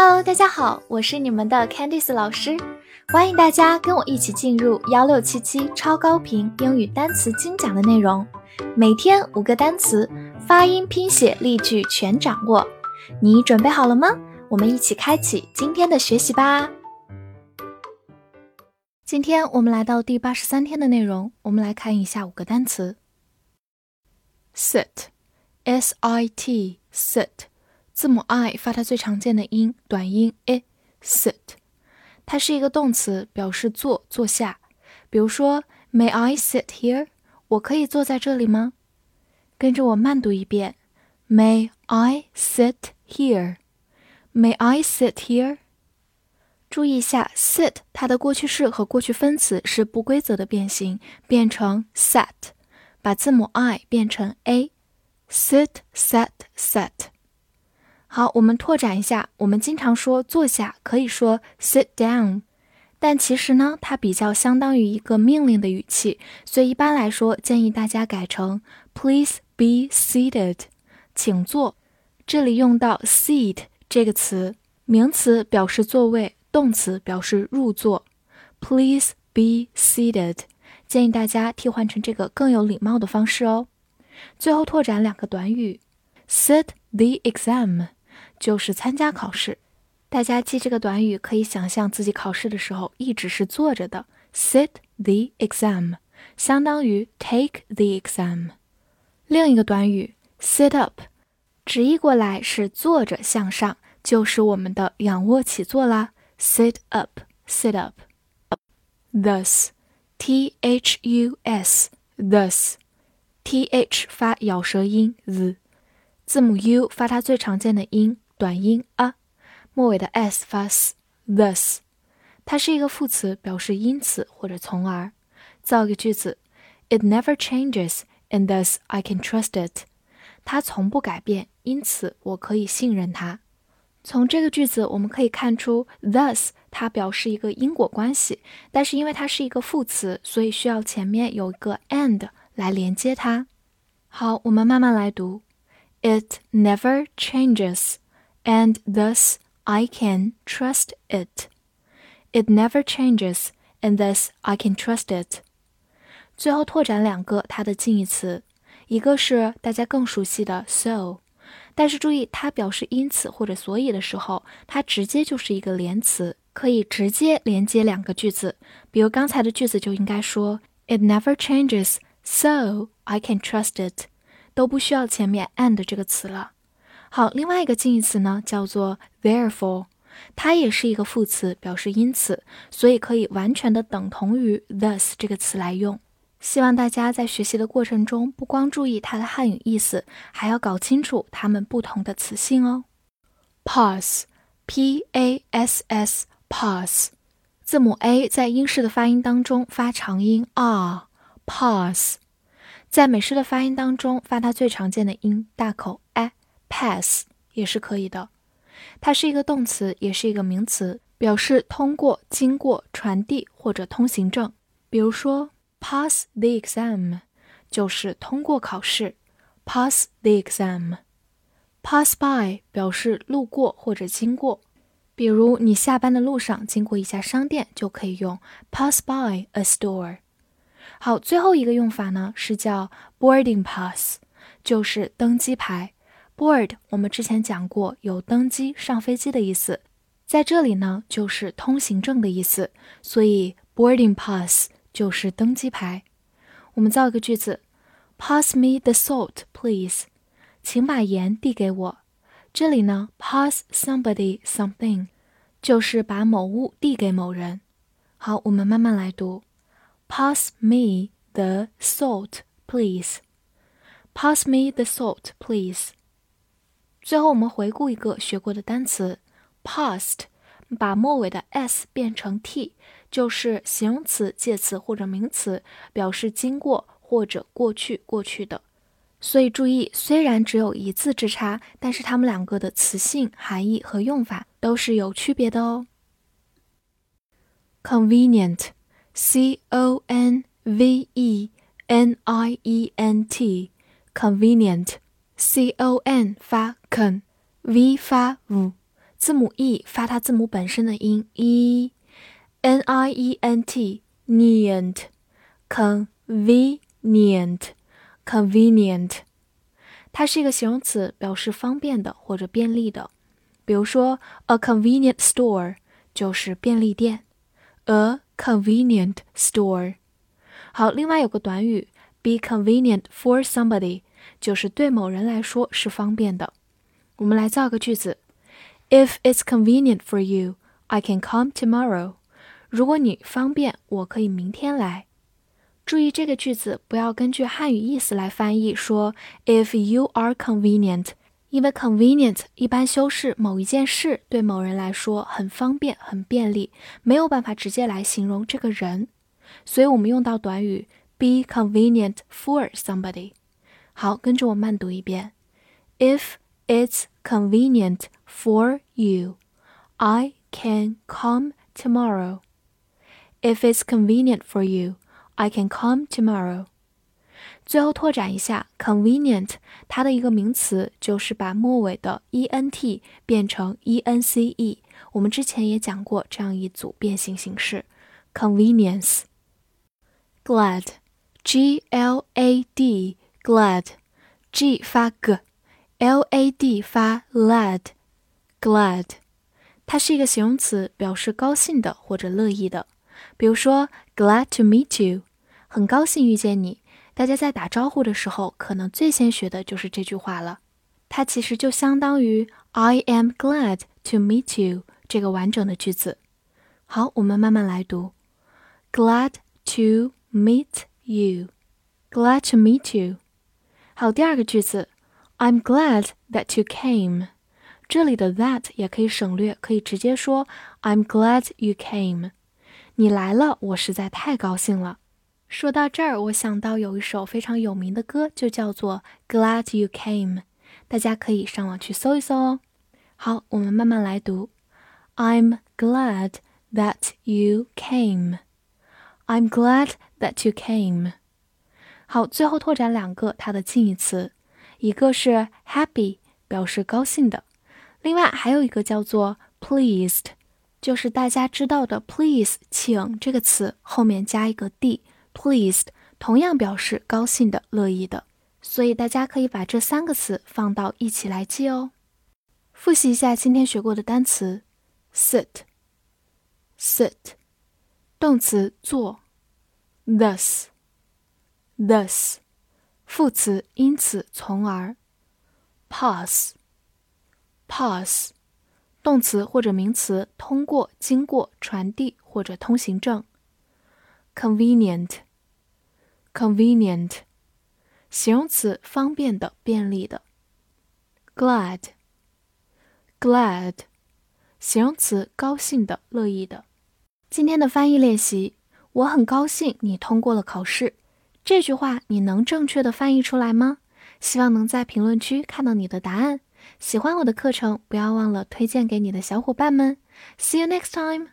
Hello，大家好，我是你们的 Candice 老师，欢迎大家跟我一起进入幺六七七超高频英语单词精讲的内容，每天五个单词，发音、拼写、例句全掌握，你准备好了吗？我们一起开启今天的学习吧。今天我们来到第八十三天的内容，我们来看一下五个单词：sit，s i t，sit。字母 i 发它最常见的音，短音 i，sit，它是一个动词，表示坐、坐下。比如说，May I sit here？我可以坐在这里吗？跟着我慢读一遍，May I sit here？May I sit here？注意一下，sit 它的过去式和过去分词是不规则的变形，变成 sat，把字母 i 变成 a，sit，sat，sat。好，我们拓展一下。我们经常说坐下，可以说 sit down，但其实呢，它比较相当于一个命令的语气，所以一般来说建议大家改成 please be seated，请坐。这里用到 seat 这个词，名词表示座位，动词表示入座。please be seated，建议大家替换成这个更有礼貌的方式哦。最后拓展两个短语，sit the exam。就是参加考试，大家记这个短语，可以想象自己考试的时候一直是坐着的。Sit the exam 相当于 take the exam。另一个短语 sit up，直译过来是坐着向上，就是我们的仰卧起坐啦。Sit up，sit up。Thus，t h u s，thus，t h 发咬舌音 z，字母 u 发它最常见的音。短音 a，末尾的 s 发 s，thus，它是一个副词，表示因此或者从而。造个句子：It never changes, and thus I can trust it。它从不改变，因此我可以信任它。从这个句子我们可以看出，thus 它表示一个因果关系，但是因为它是一个副词，所以需要前面有一个 and 来连接它。好，我们慢慢来读：It never changes。And thus I can trust it. It never changes, and thus I can trust it. 最后拓展两个它的近义词，一个是大家更熟悉的 so，但是注意它表示因此或者所以的时候，它直接就是一个连词，可以直接连接两个句子。比如刚才的句子就应该说 It never changes, so I can trust it，都不需要前面 and 这个词了。好，另外一个近义词呢，叫做 therefore，它也是一个副词，表示因此，所以可以完全的等同于 thus 这个词来用。希望大家在学习的过程中，不光注意它的汉语意思，还要搞清楚它们不同的词性哦。pass，p a s s，pass，字母 a 在英式的发音当中发长音 r，pass，在美式的发音当中发它最常见的音大口，A。Pass 也是可以的，它是一个动词，也是一个名词，表示通过、经过、传递或者通行证。比如说，pass the exam 就是通过考试，pass the exam。pass by 表示路过或者经过，比如你下班的路上经过一家商店，就可以用 pass by a store。好，最后一个用法呢是叫 boarding pass，就是登机牌。Board，我们之前讲过，有登机、上飞机的意思，在这里呢就是通行证的意思，所以 boarding pass 就是登机牌。我们造一个句子：Pass me the salt, please。请把盐递给我。这里呢，pass somebody something 就是把某物递给某人。好，我们慢慢来读：Pass me the salt, please。Pass me the salt, please。最后，我们回顾一个学过的单词，past，把末尾的 s 变成 t，就是形容词、介词或者名词，表示经过或者过去、过去的。所以注意，虽然只有一字之差，但是它们两个的词性、含义和用法都是有区别的哦。convenient，c o n v e n i e n t，convenient。C o n 发 con，v 发 v，字母 e 发它字母本身的音 e，n i e n t，nient，convenient，convenient，它是一个形容词，表示方便的或者便利的。比如说，a convenient store 就是便利店，a convenient store。好，另外有个短语，be convenient for somebody，就是对某人来说是方便的。我们来造个句子：If it's convenient for you, I can come tomorrow。如果你方便，我可以明天来。注意这个句子不要根据汉语意思来翻译，说 If you are convenient，因为 convenient 一般修饰某一件事对某人来说很方便、很便利，没有办法直接来形容这个人。所以我们用到短语 be convenient for somebody。好，跟着我慢读一遍：If it's convenient for you, I can come tomorrow. If it's convenient for you, I can come tomorrow. 最后拓展一下，convenient 它的一个名词就是把末尾的 e n t 变成 e n c e。我们之前也讲过这样一组变形形式，convenience。glad，g l a Glad，G 发 g，l a d 发 lad，glad，它是一个形容词，表示高兴的或者乐意的。比如说，glad to meet you，很高兴遇见你。大家在打招呼的时候，可能最先学的就是这句话了。它其实就相当于 I am glad to meet you 这个完整的句子。好，我们慢慢来读，glad to。Meet you, glad to meet you。好，第二个句子，I'm glad that you came。这里的 that 也可以省略，可以直接说 I'm glad you came。你来了，我实在太高兴了。说到这儿，我想到有一首非常有名的歌，就叫做《Glad You Came》，大家可以上网去搜一搜哦。好，我们慢慢来读，I'm glad that you came。I'm glad that you came。 好，最后拓展两个它的近义词，一个是 happy，表示高兴的；另外还有一个叫做 pleased，就是大家知道的 please，请这个词后面加一个 d，pleased 同样表示高兴的、乐意的。所以大家可以把这三个词放到一起来记哦。复习一下今天学过的单词：sit，sit。动词做，thus Thus，副词因此从而，pass，pass，动词或者名词通过、经过、传递或者通行证，convenient，convenient，形容词方便的、便利的，glad，glad，形容词高兴的、乐意的。今天的翻译练习，我很高兴你通过了考试。这句话你能正确的翻译出来吗？希望能在评论区看到你的答案。喜欢我的课程，不要忘了推荐给你的小伙伴们。See you next time.